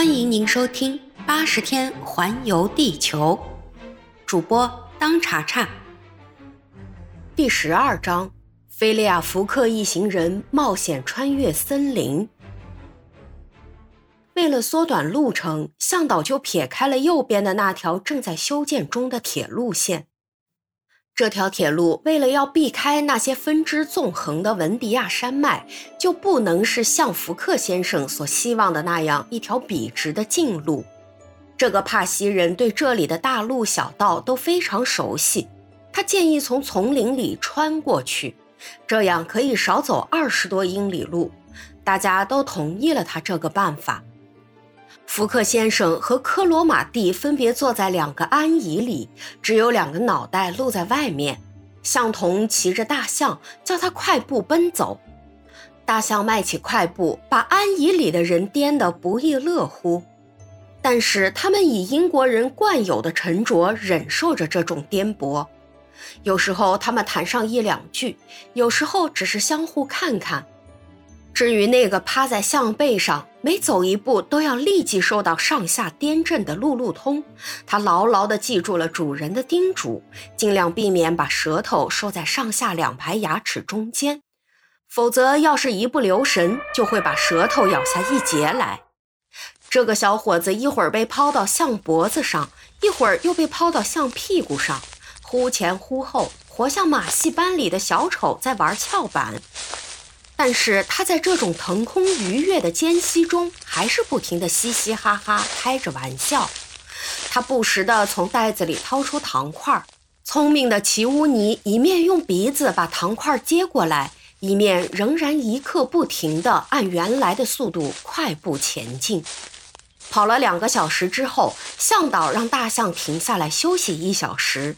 欢迎您收听《八十天环游地球》，主播当查查。第十二章：菲利亚·福克一行人冒险穿越森林。为了缩短路程，向导就撇开了右边的那条正在修建中的铁路线。这条铁路为了要避开那些分支纵横的文迪亚山脉，就不能是像福克先生所希望的那样一条笔直的近路。这个帕西人对这里的大路小道都非常熟悉，他建议从丛林里穿过去，这样可以少走二十多英里路。大家都同意了他这个办法。福克先生和科罗马蒂分别坐在两个安椅里，只有两个脑袋露在外面。象童骑着大象，叫他快步奔走。大象迈起快步，把安椅里的人颠得不亦乐乎。但是他们以英国人惯有的沉着忍受着这种颠簸。有时候他们谈上一两句，有时候只是相互看看。至于那个趴在象背上，每走一步都要立即受到上下颠震的路路通，他牢牢地记住了主人的叮嘱，尽量避免把舌头收在上下两排牙齿中间，否则要是一不留神，就会把舌头咬下一截来。这个小伙子一会儿被抛到象脖子上，一会儿又被抛到象屁股上，忽前忽后，活像马戏班里的小丑在玩翘板。但是他在这种腾空愉悦的间隙中，还是不停地嘻嘻哈哈开着玩笑。他不时地从袋子里掏出糖块。聪明的奇乌尼一面用鼻子把糖块接过来，一面仍然一刻不停地按原来的速度快步前进。跑了两个小时之后，向导让大象停下来休息一小时。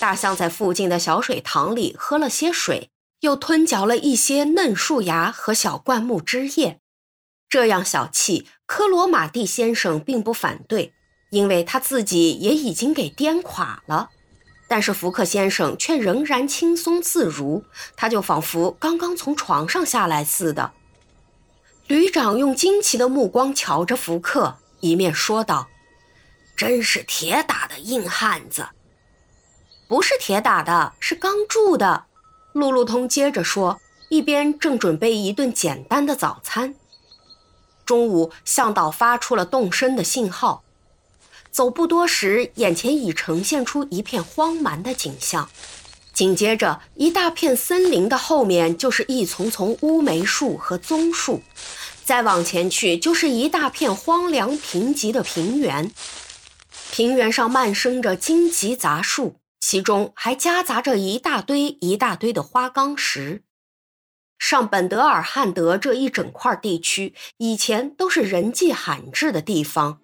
大象在附近的小水塘里喝了些水。又吞嚼了一些嫩树芽和小灌木枝叶，这样小气，科罗马蒂先生并不反对，因为他自己也已经给颠垮了。但是福克先生却仍然轻松自如，他就仿佛刚刚从床上下来似的。旅长用惊奇的目光瞧着福克，一面说道：“真是铁打的硬汉子。”“不是铁打的，是钢铸的。”路路通接着说，一边正准备一顿简单的早餐。中午，向导发出了动身的信号。走不多时，眼前已呈现出一片荒蛮的景象。紧接着，一大片森林的后面就是一丛丛乌梅树和棕树，再往前去就是一大片荒凉贫瘠的平原。平原上漫生着荆棘杂树。其中还夹杂着一大堆一大堆的花岗石。上本德尔汉德这一整块地区以前都是人迹罕至的地方，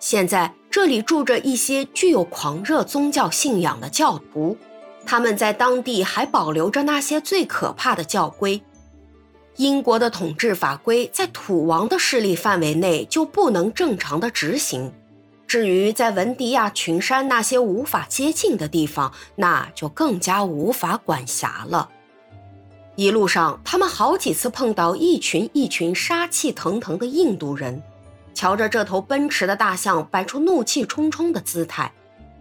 现在这里住着一些具有狂热宗教信仰的教徒，他们在当地还保留着那些最可怕的教规。英国的统治法规在土王的势力范围内就不能正常的执行。至于在文迪亚群山那些无法接近的地方，那就更加无法管辖了。一路上，他们好几次碰到一群一群杀气腾腾的印度人，瞧着这头奔驰的大象摆出怒气冲冲的姿态，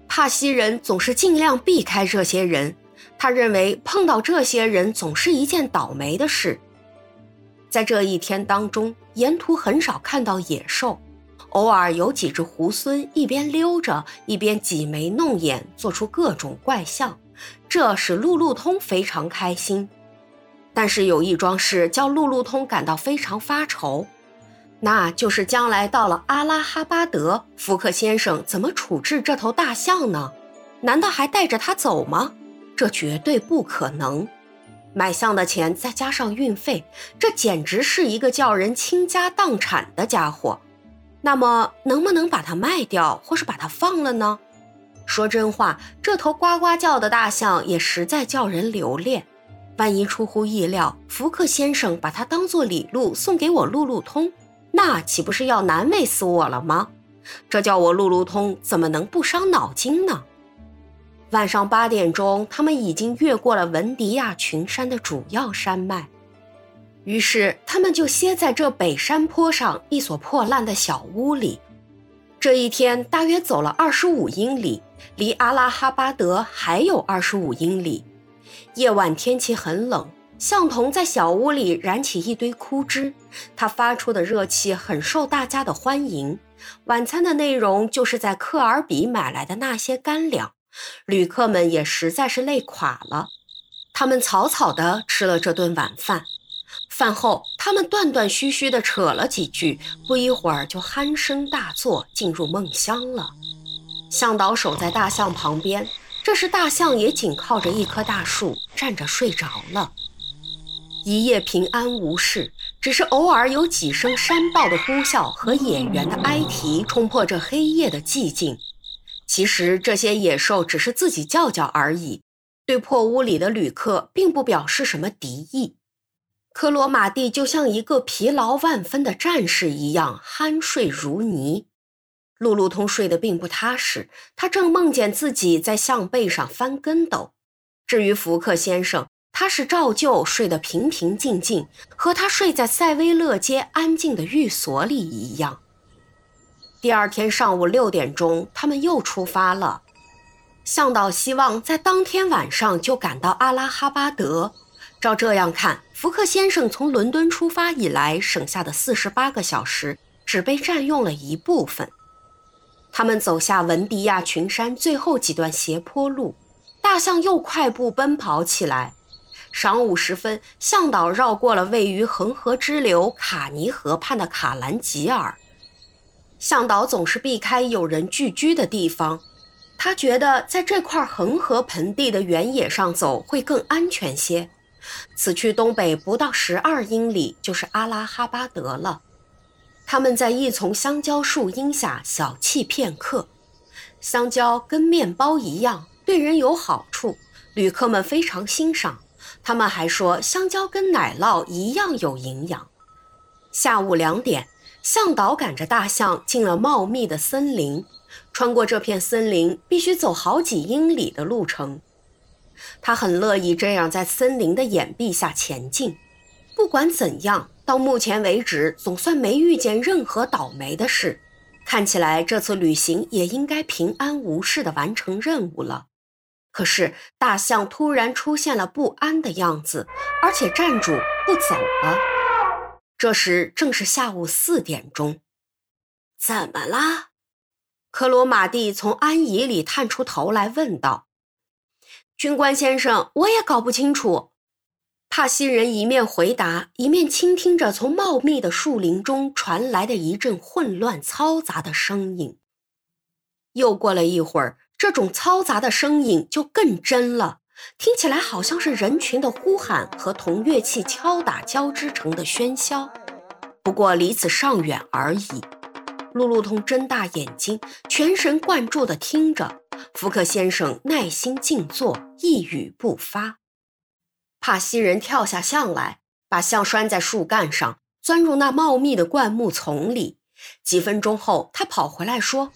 帕西人总是尽量避开这些人。他认为碰到这些人总是一件倒霉的事。在这一天当中，沿途很少看到野兽。偶尔有几只猢狲一边溜着，一边挤眉弄眼，做出各种怪相，这使路路通非常开心。但是有一桩事叫路路通感到非常发愁，那就是将来到了阿拉哈巴德，福克先生怎么处置这头大象呢？难道还带着它走吗？这绝对不可能。买象的钱再加上运费，这简直是一个叫人倾家荡产的家伙。那么，能不能把它卖掉，或是把它放了呢？说真话，这头呱呱叫的大象也实在叫人留恋。万一出乎意料，福克先生把它当做礼物送给我路路通，那岂不是要难为死我了吗？这叫我路路通怎么能不伤脑筋呢？晚上八点钟，他们已经越过了文迪亚群山的主要山脉。于是他们就歇在这北山坡上一所破烂的小屋里。这一天大约走了二十五英里，离阿拉哈巴德还有二十五英里。夜晚天气很冷，向童在小屋里燃起一堆枯枝，它发出的热气很受大家的欢迎。晚餐的内容就是在科尔比买来的那些干粮，旅客们也实在是累垮了，他们草草地吃了这顿晚饭。饭后，他们断断续续地扯了几句，不一会儿就鼾声大作，进入梦乡了。向导守在大象旁边，这时大象也紧靠着一棵大树站着睡着了。一夜平安无事，只是偶尔有几声山豹的呼啸和野猿的哀啼冲破这黑夜的寂静。其实这些野兽只是自己叫叫而已，对破屋里的旅客并不表示什么敌意。克罗马蒂就像一个疲劳万分的战士一样酣睡如泥，路路通睡得并不踏实，他正梦见自己在象背上翻跟斗。至于福克先生，他是照旧睡得平平静静，和他睡在塞维勒街安静的寓所里一样。第二天上午六点钟，他们又出发了。向导希望在当天晚上就赶到阿拉哈巴德。照这样看，福克先生从伦敦出发以来省下的四十八个小时只被占用了一部分。他们走下文迪亚群山最后几段斜坡路，大象又快步奔跑起来。晌午时分，向导绕过了位于恒河支流卡尼河畔的卡兰吉尔。向导总是避开有人聚居的地方，他觉得在这块恒河盆地的原野上走会更安全些。此去东北不到十二英里，就是阿拉哈巴德了。他们在一丛香蕉树荫下小憩片刻。香蕉跟面包一样，对人有好处，旅客们非常欣赏。他们还说，香蕉跟奶酪一样有营养。下午两点，向导赶着大象进了茂密的森林。穿过这片森林，必须走好几英里的路程。他很乐意这样在森林的掩蔽下前进。不管怎样，到目前为止总算没遇见任何倒霉的事。看起来这次旅行也应该平安无事地完成任务了。可是大象突然出现了不安的样子，而且站住不走了。这时正是下午四点钟。怎么啦？克罗马蒂从安椅里探出头来问道。军官先生，我也搞不清楚。帕西人一面回答，一面倾听着从茂密的树林中传来的一阵混乱嘈杂的声音。又过了一会儿，这种嘈杂的声音就更真了，听起来好像是人群的呼喊和同乐器敲打交织成的喧嚣。不过离此尚远而已。路路通睁大眼睛，全神贯注地听着。福克先生耐心静坐，一语不发。帕西人跳下象来，把象拴在树干上，钻入那茂密的灌木丛里。几分钟后，他跑回来说：“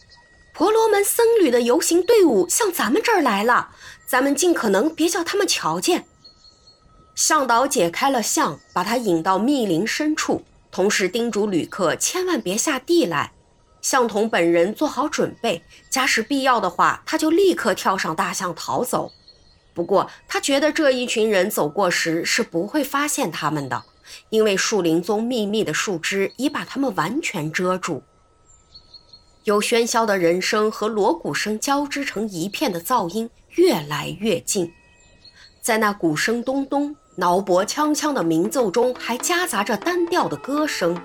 婆罗门僧侣的游行队伍向咱们这儿来了，咱们尽可能别叫他们瞧见。”向导解开了象，把他引到密林深处，同时叮嘱旅客千万别下地来。向童本人做好准备，假使必要的话，他就立刻跳上大象逃走。不过，他觉得这一群人走过时是不会发现他们的，因为树林中密密的树枝已把他们完全遮住。有喧嚣的人声和锣鼓声交织成一片的噪音越来越近，在那鼓声咚咚、挠脖锵锵的鸣奏中，还夹杂着单调的歌声。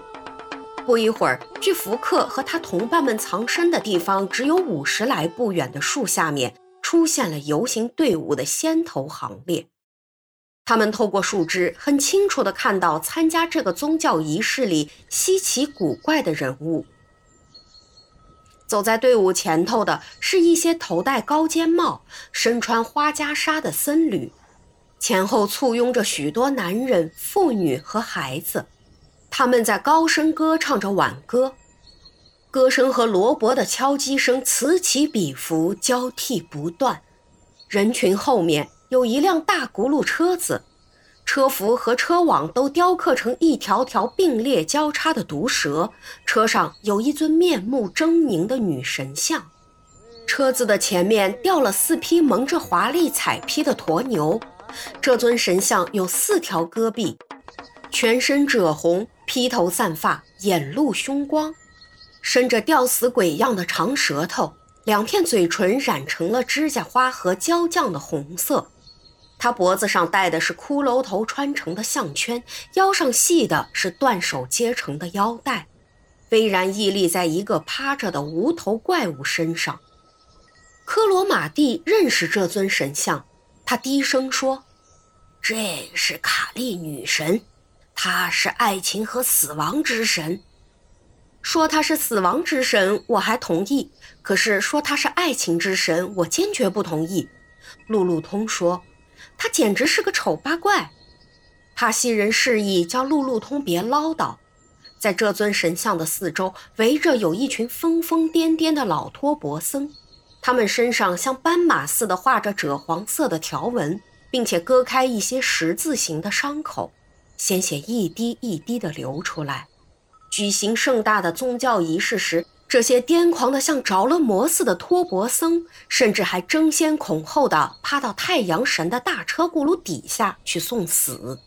不一会儿，距福克和他同伴们藏身的地方只有五十来步远的树下面，出现了游行队伍的先头行列。他们透过树枝，很清楚地看到参加这个宗教仪式里稀奇古怪的人物。走在队伍前头的是一些头戴高尖帽、身穿花袈裟的僧侣，前后簇拥着许多男人、妇女和孩子。他们在高声歌唱着挽歌，歌声和罗伯的敲击声此起彼伏，交替不断。人群后面有一辆大轱辘车子，车服和车网都雕刻成一条条并列交叉的毒蛇，车上有一尊面目狰狞的女神像。车子的前面吊了四匹蒙着华丽彩披的驼牛，这尊神像有四条戈壁，全身赭红，披头散发，眼露凶光，伸着吊死鬼样的长舌头，两片嘴唇染成了指甲花和焦酱的红色。他脖子上戴的是骷髅头穿成的项圈，腰上系的是断手接成的腰带，巍然屹立在一个趴着的无头怪物身上。科罗马蒂认识这尊神像，他低声说：“这是卡利女神，他是爱情和死亡之神。说他是死亡之神，我还同意；可是说他是爱情之神，我坚决不同意。”路路通说。他简直是个丑八怪。帕西人示意叫路路通别唠叨。在这尊神像的四周围着有一群疯疯癫癫的老托钵僧，他们身上像斑马似的画着赭黄色的条纹，并且割开一些十字形的伤口，鲜血一滴一滴地流出来。举行盛大的宗教仪式时。这些癫狂的像着了魔似的托钵僧，甚至还争先恐后的趴到太阳神的大车轱辘底下去送死。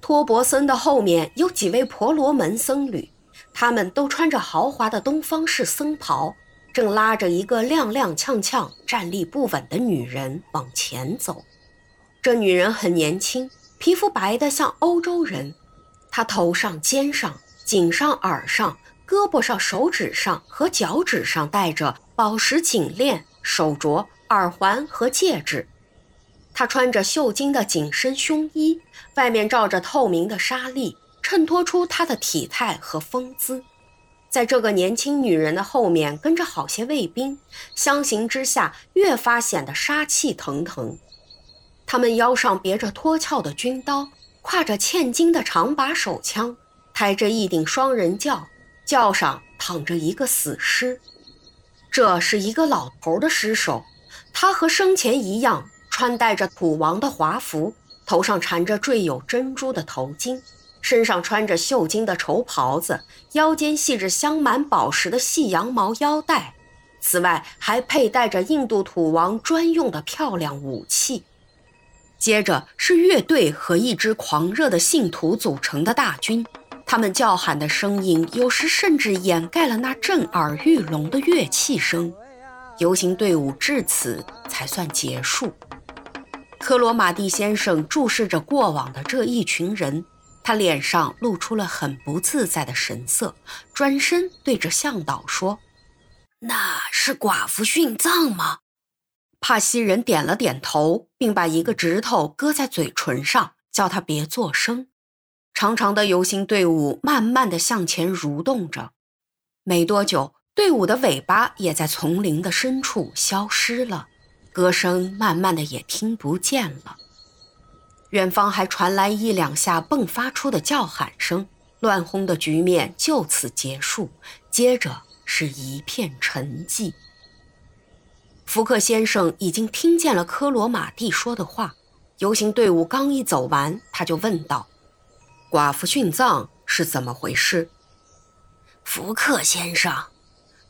托钵僧的后面有几位婆罗门僧侣，他们都穿着豪华的东方式僧袍，正拉着一个踉踉跄跄、站立不稳的女人往前走。这女人很年轻，皮肤白得像欧洲人，她头上、肩上、颈上、耳上。胳膊上、手指上和脚趾上戴着宝石颈链、手镯、耳环和戒指。她穿着绣金的紧身胸衣，外面罩着透明的纱丽，衬托出她的体态和风姿。在这个年轻女人的后面跟着好些卫兵，相形之下越发显得杀气腾腾。他们腰上别着脱鞘的军刀，挎着嵌金的长把手枪，抬着一顶双人轿。轿上躺着一个死尸，这是一个老头的尸首。他和生前一样，穿戴着土王的华服，头上缠着缀有珍珠的头巾，身上穿着绣金的绸袍子，腰间系着镶满宝石的细羊毛腰带。此外，还佩戴着印度土王专用的漂亮武器。接着是乐队和一支狂热的信徒组成的大军。他们叫喊的声音，有时甚至掩盖了那震耳欲聋的乐器声。游行队伍至此才算结束。科罗马蒂先生注视着过往的这一群人，他脸上露出了很不自在的神色，转身对着向导说：“那是寡妇殉葬吗？”帕西人点了点头，并把一个指头搁在嘴唇上，叫他别作声。长长的游行队伍慢慢地向前蠕动着，没多久，队伍的尾巴也在丛林的深处消失了，歌声慢慢的也听不见了。远方还传来一两下迸发出的叫喊声，乱哄的局面就此结束。接着是一片沉寂。福克先生已经听见了科罗马蒂说的话，游行队伍刚一走完，他就问道。寡妇殉葬是怎么回事？福克先生，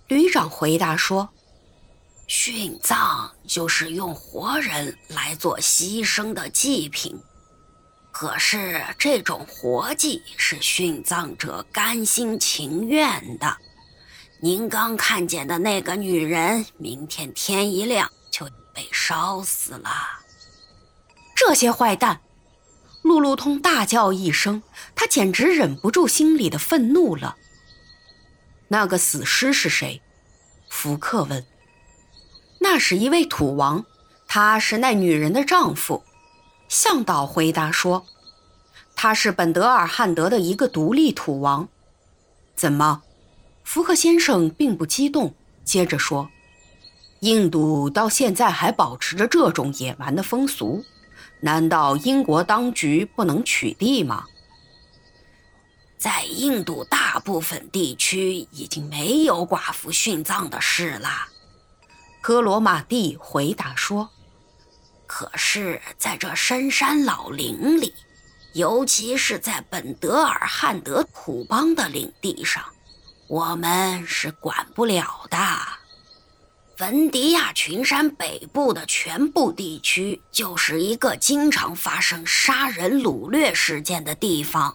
旅长回答说：“殉葬就是用活人来做牺牲的祭品，可是这种活祭是殉葬者甘心情愿的。您刚看见的那个女人，明天天一亮就被烧死了。这些坏蛋！”路路通大叫一声，他简直忍不住心里的愤怒了。那个死尸是谁？福克问。那是一位土王，他是那女人的丈夫。向导回答说：“他是本德尔汉德的一个独立土王。”怎么？福克先生并不激动，接着说：“印度到现在还保持着这种野蛮的风俗。”难道英国当局不能取缔吗？在印度大部分地区已经没有寡妇殉葬的事了，科罗马蒂回答说。可是，在这深山老林里，尤其是在本德尔汉德土邦的领地上，我们是管不了的。文迪亚群山北部的全部地区，就是一个经常发生杀人掳掠事件的地方。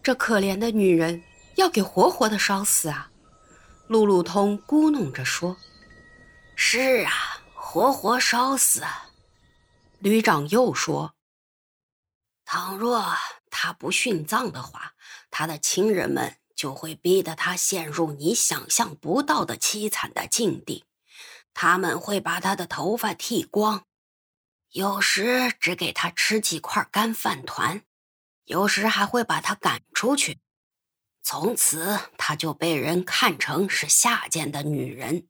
这可怜的女人要给活活的烧死啊！路路通咕哝着说：“是啊，活活烧死。”旅长又说：“倘若他不殉葬的话，他的亲人们……”就会逼得他陷入你想象不到的凄惨的境地。他们会把他的头发剃光，有时只给他吃几块干饭团，有时还会把他赶出去。从此，他就被人看成是下贱的女人，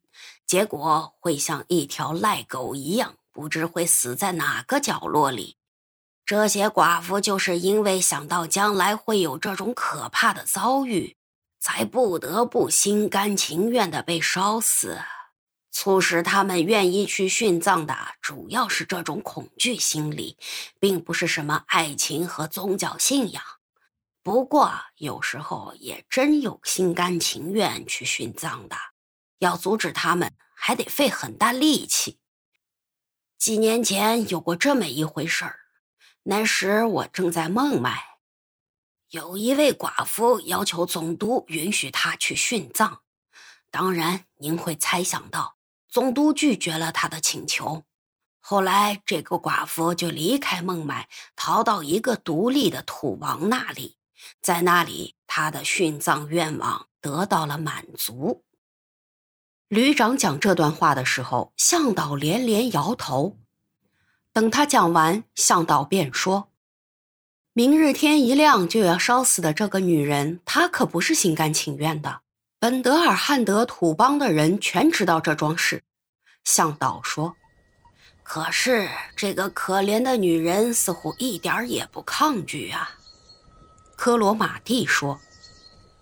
结果会像一条赖狗一样，不知会死在哪个角落里。这些寡妇就是因为想到将来会有这种可怕的遭遇，才不得不心甘情愿的被烧死。促使他们愿意去殉葬的，主要是这种恐惧心理，并不是什么爱情和宗教信仰。不过，有时候也真有心甘情愿去殉葬的。要阻止他们，还得费很大力气。几年前有过这么一回事儿。那时我正在孟买，有一位寡妇要求总督允许她去殉葬。当然，您会猜想到，总督拒绝了他的请求。后来，这个寡妇就离开孟买，逃到一个独立的土王那里，在那里，她的殉葬愿望得到了满足。旅长讲这段话的时候，向导连连摇头。等他讲完，向导便说：“明日天一亮就要烧死的这个女人，她可不是心甘情愿的。本德尔汉德土邦的人全知道这桩事。”向导说：“可是这个可怜的女人似乎一点也不抗拒啊。”科罗马蒂说：“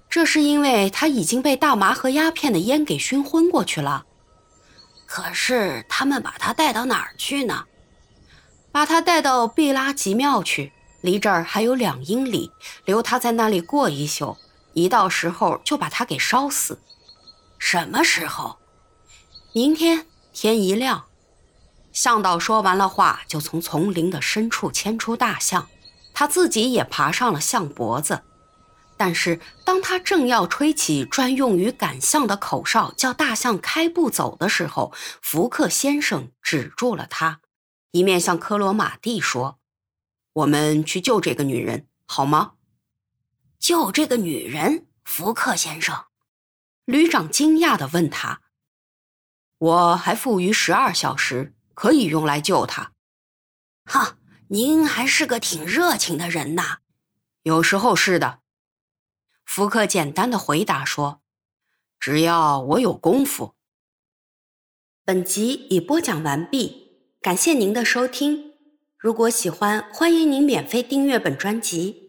这是因为她已经被大麻和鸦片的烟给熏昏过去了。可是他们把她带到哪儿去呢？”把他带到毕拉吉庙去，离这儿还有两英里，留他在那里过一宿，一到时候就把他给烧死。什么时候？明天天一亮。向导说完了话，就从丛林的深处牵出大象，他自己也爬上了象脖子。但是当他正要吹起专用于赶象的口哨，叫大象开步走的时候，福克先生止住了他。一面向科罗马蒂说：“我们去救这个女人，好吗？”救这个女人，福克先生。旅长惊讶的问他：“我还富余十二小时，可以用来救她。”哈，您还是个挺热情的人呐。有时候是的。福克简单的回答说：“只要我有功夫。”本集已播讲完毕。感谢您的收听，如果喜欢，欢迎您免费订阅本专辑。